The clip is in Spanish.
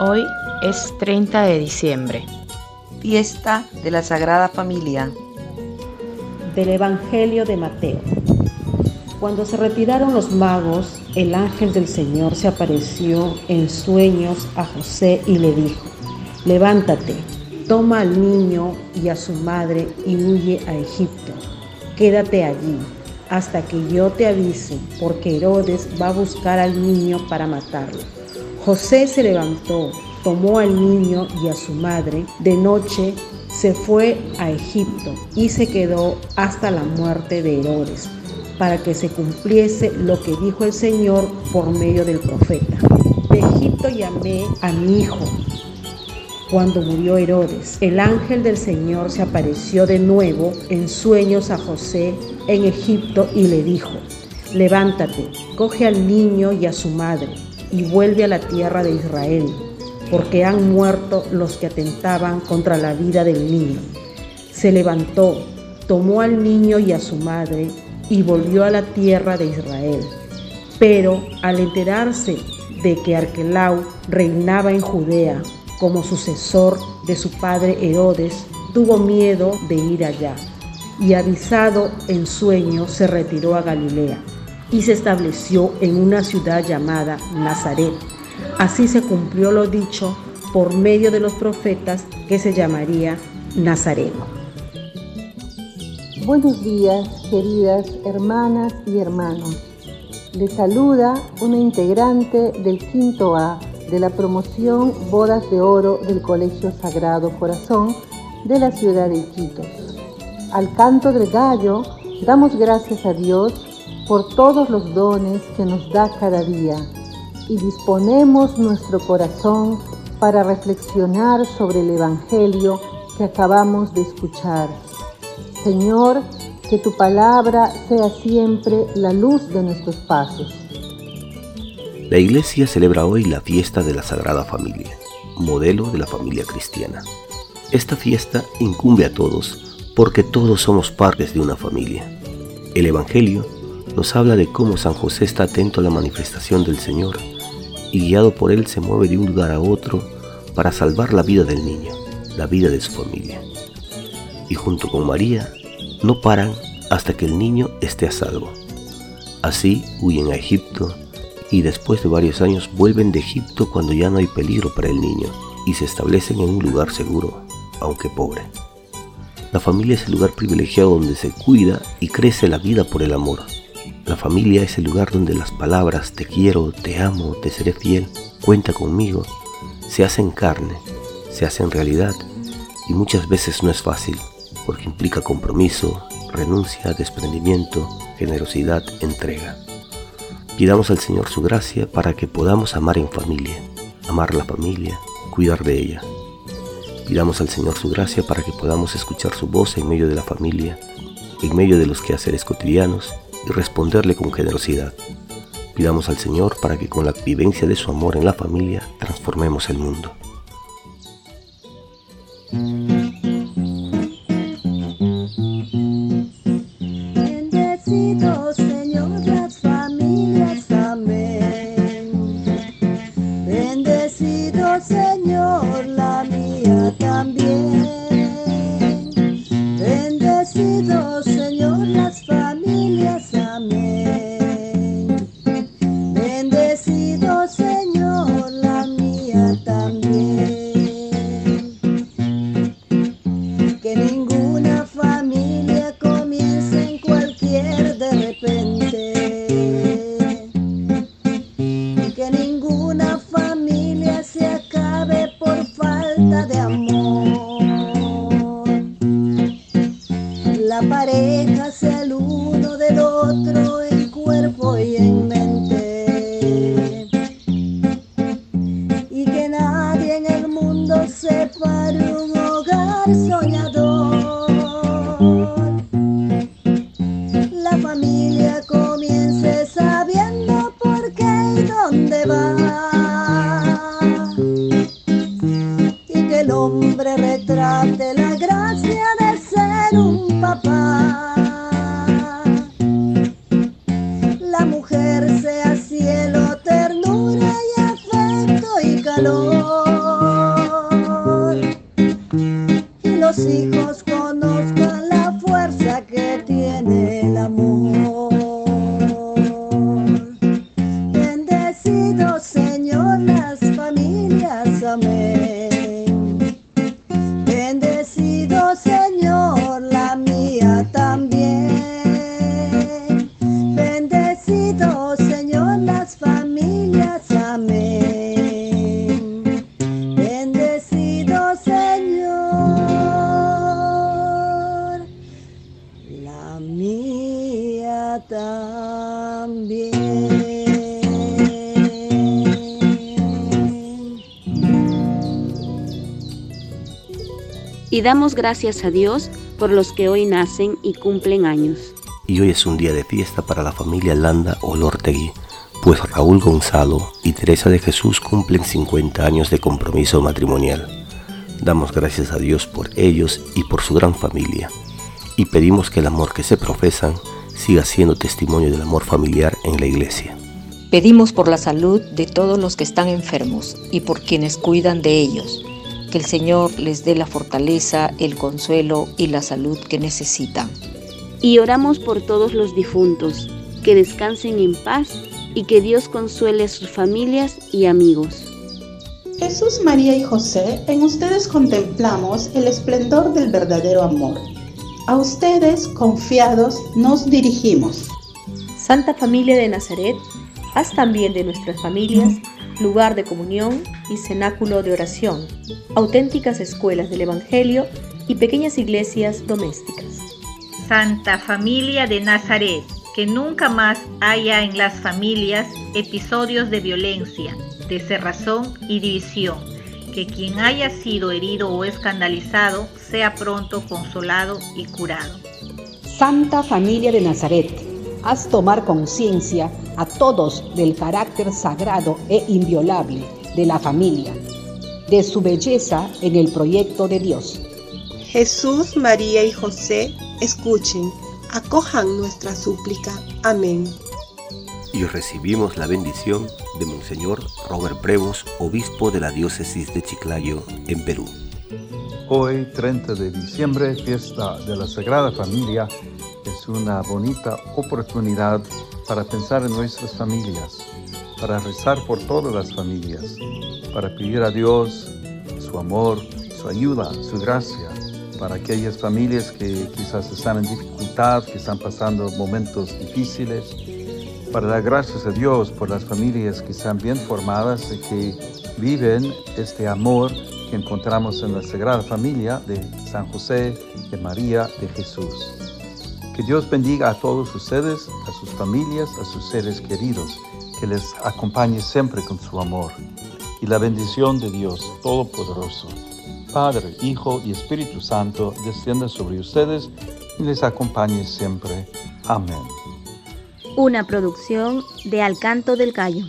Hoy es 30 de diciembre. Fiesta de la Sagrada Familia. Del Evangelio de Mateo. Cuando se retiraron los magos, el ángel del Señor se apareció en sueños a José y le dijo, levántate, toma al niño y a su madre y huye a Egipto. Quédate allí hasta que yo te avise, porque Herodes va a buscar al niño para matarlo. José se levantó, tomó al niño y a su madre, de noche se fue a Egipto y se quedó hasta la muerte de Herodes, para que se cumpliese lo que dijo el Señor por medio del profeta. De Egipto llamé a mi hijo. Cuando murió Herodes, el ángel del Señor se apareció de nuevo en sueños a José en Egipto y le dijo, levántate, coge al niño y a su madre y vuelve a la tierra de Israel, porque han muerto los que atentaban contra la vida del niño. Se levantó, tomó al niño y a su madre y volvió a la tierra de Israel. Pero al enterarse de que Arquelau reinaba en Judea como sucesor de su padre Herodes, tuvo miedo de ir allá y avisado en sueño se retiró a Galilea y se estableció en una ciudad llamada Nazaret. Así se cumplió lo dicho por medio de los profetas que se llamaría Nazareno. Buenos días, queridas hermanas y hermanos. Les saluda una integrante del quinto A de la promoción Bodas de Oro del Colegio Sagrado Corazón de la ciudad de Iquitos. Al canto del gallo, damos gracias a Dios por todos los dones que nos da cada día y disponemos nuestro corazón para reflexionar sobre el Evangelio que acabamos de escuchar. Señor, que tu palabra sea siempre la luz de nuestros pasos. La Iglesia celebra hoy la fiesta de la Sagrada Familia, modelo de la familia cristiana. Esta fiesta incumbe a todos porque todos somos partes de una familia. El Evangelio nos habla de cómo San José está atento a la manifestación del Señor y guiado por él se mueve de un lugar a otro para salvar la vida del niño, la vida de su familia. Y junto con María no paran hasta que el niño esté a salvo. Así huyen a Egipto y después de varios años vuelven de Egipto cuando ya no hay peligro para el niño y se establecen en un lugar seguro, aunque pobre. La familia es el lugar privilegiado donde se cuida y crece la vida por el amor. La familia es el lugar donde las palabras te quiero, te amo, te seré fiel, cuenta conmigo, se hacen carne, se hacen realidad y muchas veces no es fácil porque implica compromiso, renuncia, desprendimiento, generosidad, entrega. Pidamos al Señor su gracia para que podamos amar en familia, amar la familia, cuidar de ella. Pidamos al Señor su gracia para que podamos escuchar su voz en medio de la familia, en medio de los quehaceres cotidianos y responderle con generosidad. Pidamos al Señor para que con la vivencia de su amor en la familia transformemos el mundo. para un hogar soñador. La familia comience sabiendo por qué y dónde va. Y que el hombre retrate la gran los hijos Y damos gracias a Dios por los que hoy nacen y cumplen años. Y hoy es un día de fiesta para la familia Landa Olortegui, pues Raúl Gonzalo y Teresa de Jesús cumplen 50 años de compromiso matrimonial. Damos gracias a Dios por ellos y por su gran familia, y pedimos que el amor que se profesan siga siendo testimonio del amor familiar en la iglesia. Pedimos por la salud de todos los que están enfermos y por quienes cuidan de ellos. Que el Señor les dé la fortaleza, el consuelo y la salud que necesitan. Y oramos por todos los difuntos, que descansen en paz y que Dios consuele a sus familias y amigos. Jesús, María y José, en ustedes contemplamos el esplendor del verdadero amor. A ustedes, confiados, nos dirigimos. Santa Familia de Nazaret, haz también de nuestras familias lugar de comunión y cenáculo de oración, auténticas escuelas del Evangelio y pequeñas iglesias domésticas. Santa Familia de Nazaret, que nunca más haya en las familias episodios de violencia, de cerrazón y división, que quien haya sido herido o escandalizado sea pronto consolado y curado. Santa Familia de Nazaret, haz tomar conciencia a todos del carácter sagrado e inviolable de la familia, de su belleza en el proyecto de Dios. Jesús, María y José, escuchen, acojan nuestra súplica. Amén. Y recibimos la bendición de Monseñor Robert Brevos, obispo de la diócesis de Chiclayo, en Perú. Hoy, 30 de diciembre, fiesta de la Sagrada Familia, es una bonita oportunidad para pensar en nuestras familias, para rezar por todas las familias, para pedir a Dios su amor, su ayuda, su gracia, para aquellas familias que quizás están en dificultad, que están pasando momentos difíciles, para dar gracias a Dios por las familias que están bien formadas y que viven este amor que encontramos en la Sagrada Familia de San José, de María, de Jesús. Que Dios bendiga a todos ustedes, a sus familias, a sus seres queridos, que les acompañe siempre con su amor. Y la bendición de Dios Todopoderoso, Padre, Hijo y Espíritu Santo, descienda sobre ustedes y les acompañe siempre. Amén. Una producción de Alcanto del Gallo.